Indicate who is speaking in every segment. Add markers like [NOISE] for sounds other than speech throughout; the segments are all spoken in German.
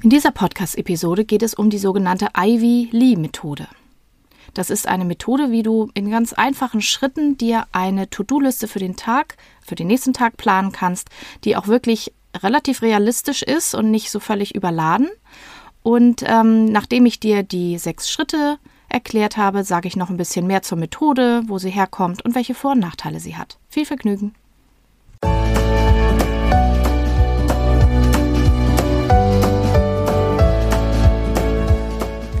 Speaker 1: In dieser Podcast-Episode geht es um die sogenannte Ivy-Lee-Methode. Das ist eine Methode, wie du in ganz einfachen Schritten dir eine To-Do-Liste für den Tag, für den nächsten Tag planen kannst, die auch wirklich relativ realistisch ist und nicht so völlig überladen. Und ähm, nachdem ich dir die sechs Schritte erklärt habe, sage ich noch ein bisschen mehr zur Methode, wo sie herkommt und welche Vor- und Nachteile sie hat. Viel Vergnügen!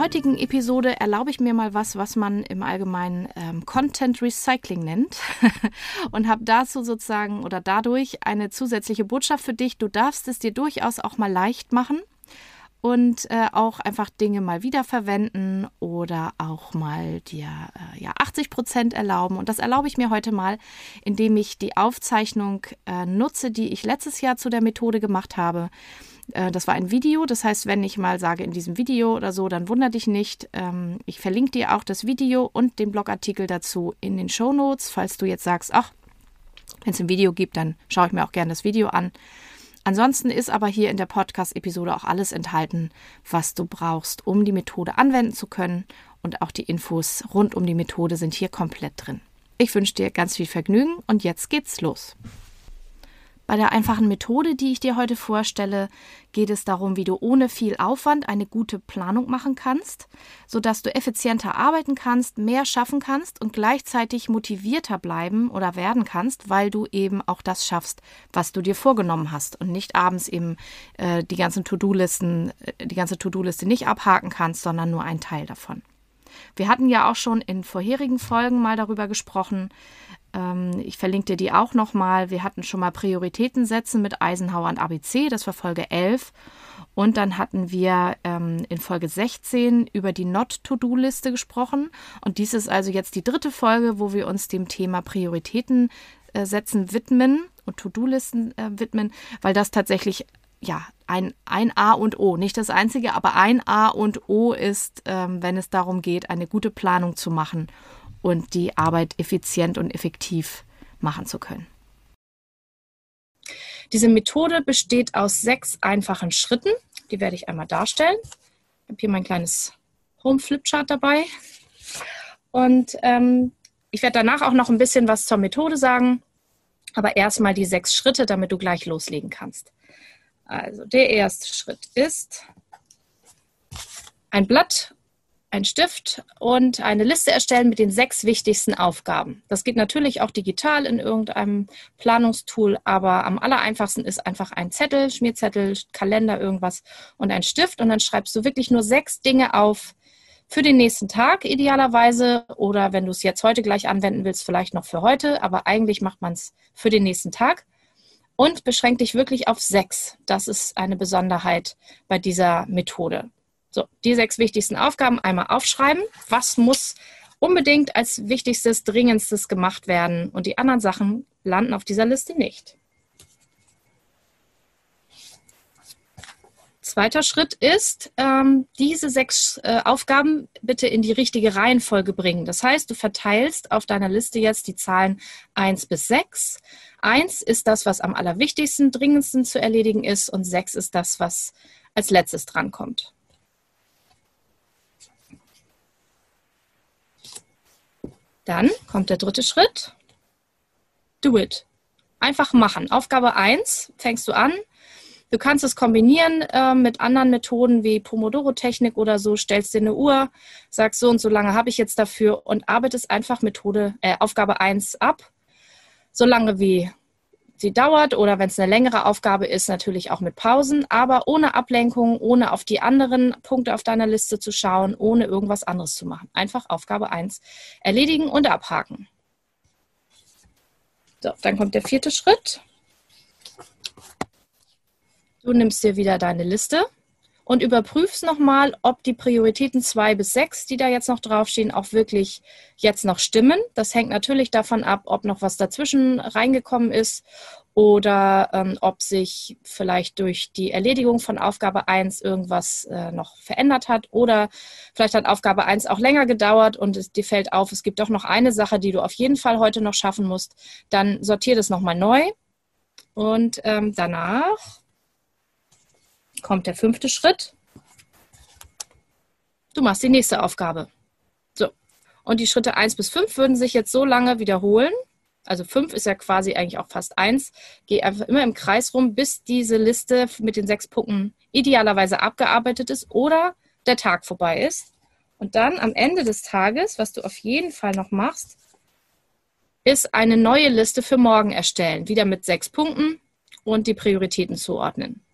Speaker 1: Heutigen Episode erlaube ich mir mal was, was man im Allgemeinen ähm, Content Recycling nennt [LAUGHS] und habe dazu sozusagen oder dadurch eine zusätzliche Botschaft für dich. Du darfst es dir durchaus auch mal leicht machen und äh, auch einfach Dinge mal wiederverwenden oder auch mal dir äh, ja 80 Prozent erlauben. Und das erlaube ich mir heute mal, indem ich die Aufzeichnung äh, nutze, die ich letztes Jahr zu der Methode gemacht habe äh, das war ein Video, das heißt, wenn ich mal sage in diesem Video oder so, dann wundere dich nicht. Ähm, ich verlinke dir auch das Video und den Blogartikel dazu in den Show Notes, falls du jetzt sagst, ach, wenn es ein Video gibt, dann schaue ich mir auch gerne das Video an. Ansonsten ist aber hier in der Podcast-Episode auch alles enthalten, was du brauchst, um die Methode anwenden zu können. Und auch die Infos rund um die Methode sind hier komplett drin. Ich wünsche dir ganz viel Vergnügen und jetzt geht's los. Bei der einfachen Methode, die ich dir heute vorstelle, geht es darum, wie du ohne viel Aufwand eine gute Planung machen kannst, sodass du effizienter arbeiten kannst, mehr schaffen kannst und gleichzeitig motivierter bleiben oder werden kannst, weil du eben auch das schaffst, was du dir vorgenommen hast und nicht abends eben äh, die ganzen To-Do-Listen, äh, die ganze To-Do-Liste nicht abhaken kannst, sondern nur einen Teil davon. Wir hatten ja auch schon in vorherigen Folgen mal darüber gesprochen, ich verlinke dir die auch nochmal. Wir hatten schon mal Prioritäten setzen mit Eisenhower und ABC, das war Folge 11. Und dann hatten wir ähm, in Folge 16 über die Not-To-Do-Liste gesprochen. Und dies ist also jetzt die dritte Folge, wo wir uns dem Thema Prioritäten äh, setzen widmen und To-Do-Listen äh, widmen, weil das tatsächlich ja, ein, ein A und O, nicht das einzige, aber ein A und O ist, ähm, wenn es darum geht, eine gute Planung zu machen und die Arbeit effizient und effektiv machen zu können. Diese Methode besteht aus sechs einfachen Schritten. Die werde ich einmal darstellen. Ich habe hier mein kleines Home-Flipchart dabei. Und ähm, ich werde danach auch noch ein bisschen was zur Methode sagen, aber erstmal die sechs Schritte, damit du gleich loslegen kannst. Also der erste Schritt ist ein Blatt ein Stift und eine Liste erstellen mit den sechs wichtigsten Aufgaben. Das geht natürlich auch digital in irgendeinem Planungstool, aber am allereinfachsten ist einfach ein Zettel, Schmierzettel, Kalender, irgendwas und ein Stift und dann schreibst du wirklich nur sechs Dinge auf für den nächsten Tag idealerweise oder wenn du es jetzt heute gleich anwenden willst, vielleicht noch für heute, aber eigentlich macht man es für den nächsten Tag und beschränk dich wirklich auf sechs. Das ist eine Besonderheit bei dieser Methode. So, die sechs wichtigsten Aufgaben einmal aufschreiben. Was muss unbedingt als wichtigstes, dringendstes gemacht werden? Und die anderen Sachen landen auf dieser Liste nicht. Zweiter Schritt ist, ähm, diese sechs äh, Aufgaben bitte in die richtige Reihenfolge bringen. Das heißt, du verteilst auf deiner Liste jetzt die Zahlen 1 bis 6. 1 ist das, was am allerwichtigsten, dringendsten zu erledigen ist und 6 ist das, was als letztes drankommt. Dann kommt der dritte Schritt. Do it. Einfach machen. Aufgabe 1 fängst du an. Du kannst es kombinieren äh, mit anderen Methoden wie Pomodoro-Technik oder so. Stellst dir eine Uhr, sagst so und so lange habe ich jetzt dafür und arbeitest einfach Methode, äh, Aufgabe 1 ab. So lange wie sie dauert oder wenn es eine längere Aufgabe ist, natürlich auch mit Pausen, aber ohne Ablenkung, ohne auf die anderen Punkte auf deiner Liste zu schauen, ohne irgendwas anderes zu machen. Einfach Aufgabe 1 erledigen und abhaken. So, dann kommt der vierte Schritt. Du nimmst dir wieder deine Liste und überprüfst nochmal, ob die Prioritäten zwei bis sechs, die da jetzt noch draufstehen, auch wirklich jetzt noch stimmen. Das hängt natürlich davon ab, ob noch was dazwischen reingekommen ist oder ähm, ob sich vielleicht durch die Erledigung von Aufgabe 1 irgendwas äh, noch verändert hat oder vielleicht hat Aufgabe 1 auch länger gedauert und es, dir fällt auf, es gibt doch noch eine Sache, die du auf jeden Fall heute noch schaffen musst, dann sortier das nochmal neu und ähm, danach kommt der fünfte Schritt. Du machst die nächste Aufgabe. So. Und die Schritte 1 bis 5 würden sich jetzt so lange wiederholen, also fünf ist ja quasi eigentlich auch fast eins, geh einfach immer im Kreis rum, bis diese Liste mit den sechs Punkten idealerweise abgearbeitet ist oder der Tag vorbei ist. Und dann am Ende des Tages, was du auf jeden Fall noch machst, ist eine neue Liste für morgen erstellen, wieder mit sechs Punkten und die Prioritäten zuordnen.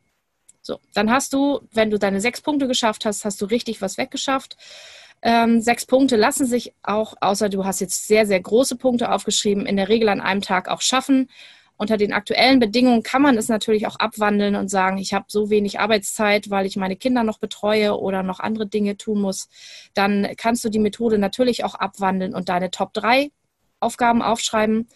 Speaker 1: So, dann hast du, wenn du deine sechs Punkte geschafft hast, hast du richtig was weggeschafft. Ähm, sechs Punkte lassen sich auch, außer du hast jetzt sehr, sehr große Punkte aufgeschrieben, in der Regel an einem Tag auch schaffen. Unter den aktuellen Bedingungen kann man es natürlich auch abwandeln und sagen, ich habe so wenig Arbeitszeit, weil ich meine Kinder noch betreue oder noch andere Dinge tun muss. Dann kannst du die Methode natürlich auch abwandeln und deine Top 3 Aufgaben aufschreiben.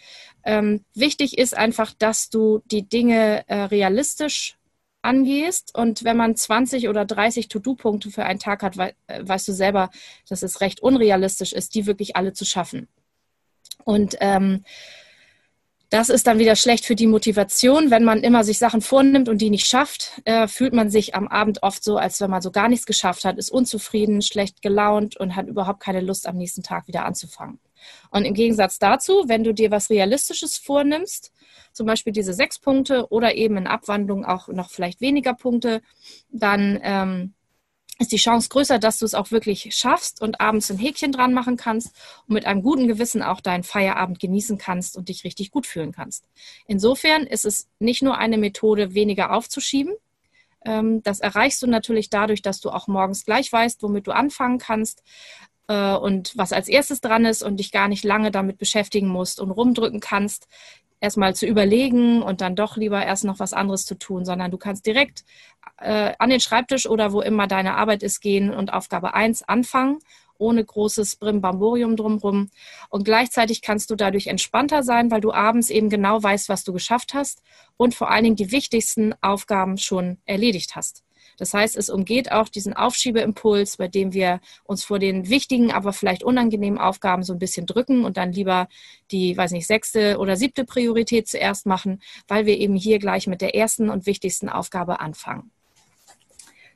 Speaker 1: Ähm, wichtig ist einfach, dass du die Dinge äh, realistisch angehst. Und wenn man 20 oder 30 To-Do-Punkte für einen Tag hat, we äh, weißt du selber, dass es recht unrealistisch ist, die wirklich alle zu schaffen. Und ähm, das ist dann wieder schlecht für die Motivation. Wenn man immer sich Sachen vornimmt und die nicht schafft, äh, fühlt man sich am Abend oft so, als wenn man so gar nichts geschafft hat, ist unzufrieden, schlecht gelaunt und hat überhaupt keine Lust, am nächsten Tag wieder anzufangen. Und im Gegensatz dazu, wenn du dir was Realistisches vornimmst, zum Beispiel diese sechs Punkte oder eben in Abwandlung auch noch vielleicht weniger Punkte, dann ähm, ist die Chance größer, dass du es auch wirklich schaffst und abends ein Häkchen dran machen kannst und mit einem guten Gewissen auch deinen Feierabend genießen kannst und dich richtig gut fühlen kannst. Insofern ist es nicht nur eine Methode, weniger aufzuschieben. Ähm, das erreichst du natürlich dadurch, dass du auch morgens gleich weißt, womit du anfangen kannst äh, und was als erstes dran ist und dich gar nicht lange damit beschäftigen musst und rumdrücken kannst erstmal zu überlegen und dann doch lieber erst noch was anderes zu tun, sondern du kannst direkt äh, an den Schreibtisch oder wo immer deine Arbeit ist gehen und Aufgabe 1 anfangen, ohne großes Brimbamborium drumherum. Und gleichzeitig kannst du dadurch entspannter sein, weil du abends eben genau weißt, was du geschafft hast und vor allen Dingen die wichtigsten Aufgaben schon erledigt hast. Das heißt, es umgeht auch diesen Aufschiebeimpuls, bei dem wir uns vor den wichtigen, aber vielleicht unangenehmen Aufgaben so ein bisschen drücken und dann lieber die, weiß nicht, sechste oder siebte Priorität zuerst machen, weil wir eben hier gleich mit der ersten und wichtigsten Aufgabe anfangen.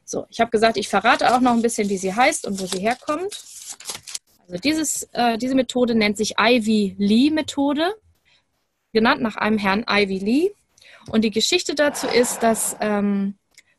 Speaker 1: So, ich habe gesagt, ich verrate auch noch ein bisschen, wie sie heißt und wo sie herkommt. Also dieses, äh, diese Methode nennt sich Ivy Lee Methode, genannt nach einem Herrn Ivy Lee. Und die Geschichte dazu ist, dass ähm,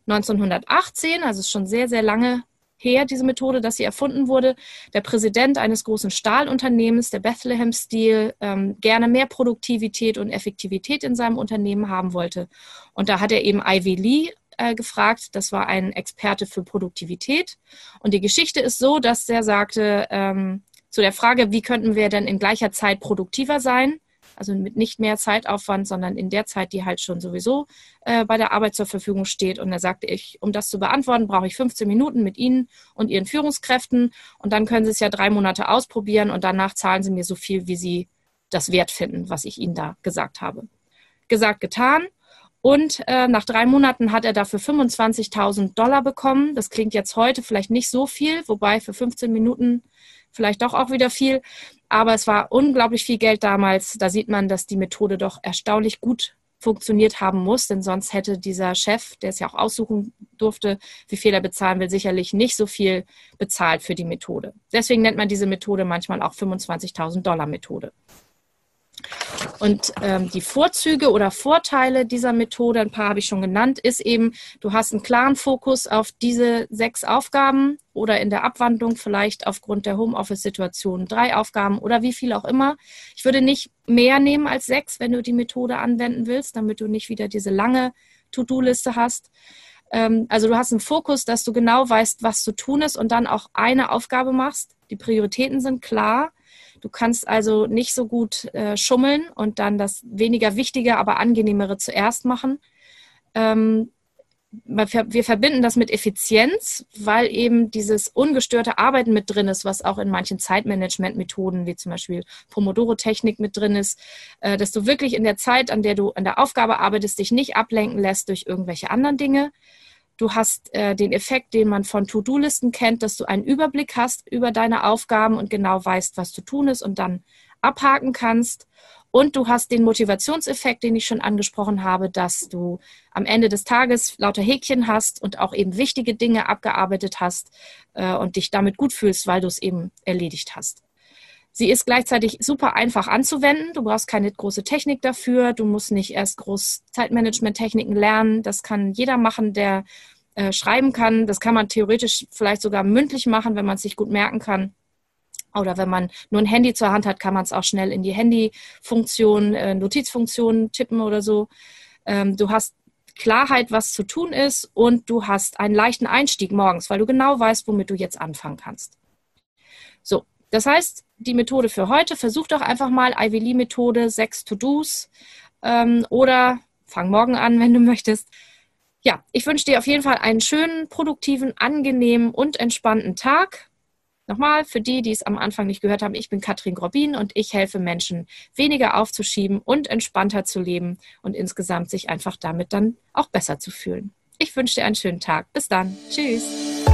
Speaker 1: 1918, also ist schon sehr, sehr lange her, diese Methode, dass sie erfunden wurde, der Präsident eines großen Stahlunternehmens, der Bethlehem Steel, ähm, gerne mehr Produktivität und Effektivität in seinem Unternehmen haben wollte. Und da hat er eben Ivy Lee äh, gefragt. Das war ein Experte für Produktivität. Und die Geschichte ist so, dass er sagte, ähm, zu der Frage, wie könnten wir denn in gleicher Zeit produktiver sein, also mit nicht mehr Zeitaufwand, sondern in der Zeit, die halt schon sowieso äh, bei der Arbeit zur Verfügung steht. Und da sagte ich, um das zu beantworten, brauche ich 15 Minuten mit Ihnen und Ihren Führungskräften und dann können Sie es ja drei Monate ausprobieren und danach zahlen Sie mir so viel, wie Sie das wert finden, was ich Ihnen da gesagt habe. Gesagt, getan. Und äh, nach drei Monaten hat er dafür 25.000 Dollar bekommen. Das klingt jetzt heute vielleicht nicht so viel, wobei für 15 Minuten vielleicht doch auch wieder viel. Aber es war unglaublich viel Geld damals. Da sieht man, dass die Methode doch erstaunlich gut funktioniert haben muss, denn sonst hätte dieser Chef, der es ja auch aussuchen durfte, wie viel er bezahlen will, sicherlich nicht so viel bezahlt für die Methode. Deswegen nennt man diese Methode manchmal auch 25.000 Dollar Methode. Und ähm, die Vorzüge oder Vorteile dieser Methode, ein paar habe ich schon genannt, ist eben, du hast einen klaren Fokus auf diese sechs Aufgaben oder in der Abwandlung vielleicht aufgrund der Homeoffice-Situation drei Aufgaben oder wie viel auch immer. Ich würde nicht mehr nehmen als sechs, wenn du die Methode anwenden willst, damit du nicht wieder diese lange To-Do-Liste hast. Ähm, also du hast einen Fokus, dass du genau weißt, was zu tun ist und dann auch eine Aufgabe machst. Die Prioritäten sind klar Du kannst also nicht so gut äh, schummeln und dann das weniger wichtige, aber angenehmere zuerst machen. Ähm, wir verbinden das mit Effizienz, weil eben dieses ungestörte Arbeiten mit drin ist, was auch in manchen Zeitmanagement-Methoden, wie zum Beispiel Pomodoro-Technik mit drin ist, äh, dass du wirklich in der Zeit, an der du an der Aufgabe arbeitest, dich nicht ablenken lässt durch irgendwelche anderen Dinge. Du hast äh, den Effekt, den man von To-Do-Listen kennt, dass du einen Überblick hast über deine Aufgaben und genau weißt, was zu tun ist und dann abhaken kannst. Und du hast den Motivationseffekt, den ich schon angesprochen habe, dass du am Ende des Tages lauter Häkchen hast und auch eben wichtige Dinge abgearbeitet hast äh, und dich damit gut fühlst, weil du es eben erledigt hast. Sie ist gleichzeitig super einfach anzuwenden. Du brauchst keine große Technik dafür. Du musst nicht erst groß Zeitmanagement-Techniken lernen. Das kann jeder machen, der äh, schreiben kann. Das kann man theoretisch vielleicht sogar mündlich machen, wenn man es sich gut merken kann. Oder wenn man nur ein Handy zur Hand hat, kann man es auch schnell in die Handyfunktion, äh, Notizfunktion tippen oder so. Ähm, du hast Klarheit, was zu tun ist und du hast einen leichten Einstieg morgens, weil du genau weißt, womit du jetzt anfangen kannst. So, das heißt, die Methode für heute, versuch doch einfach mal Ivy Lee Methode, sechs To-Dos ähm, oder fang morgen an, [LAUGHS] wenn du möchtest. Ja, ich wünsche dir auf jeden Fall einen schönen, produktiven, angenehmen und entspannten Tag. Nochmal, für die, die es am Anfang nicht gehört haben, ich bin Katrin Grobin und ich helfe Menschen, weniger aufzuschieben und entspannter zu leben und insgesamt sich einfach damit dann auch besser zu fühlen. Ich wünsche dir einen schönen Tag. Bis dann. Tschüss.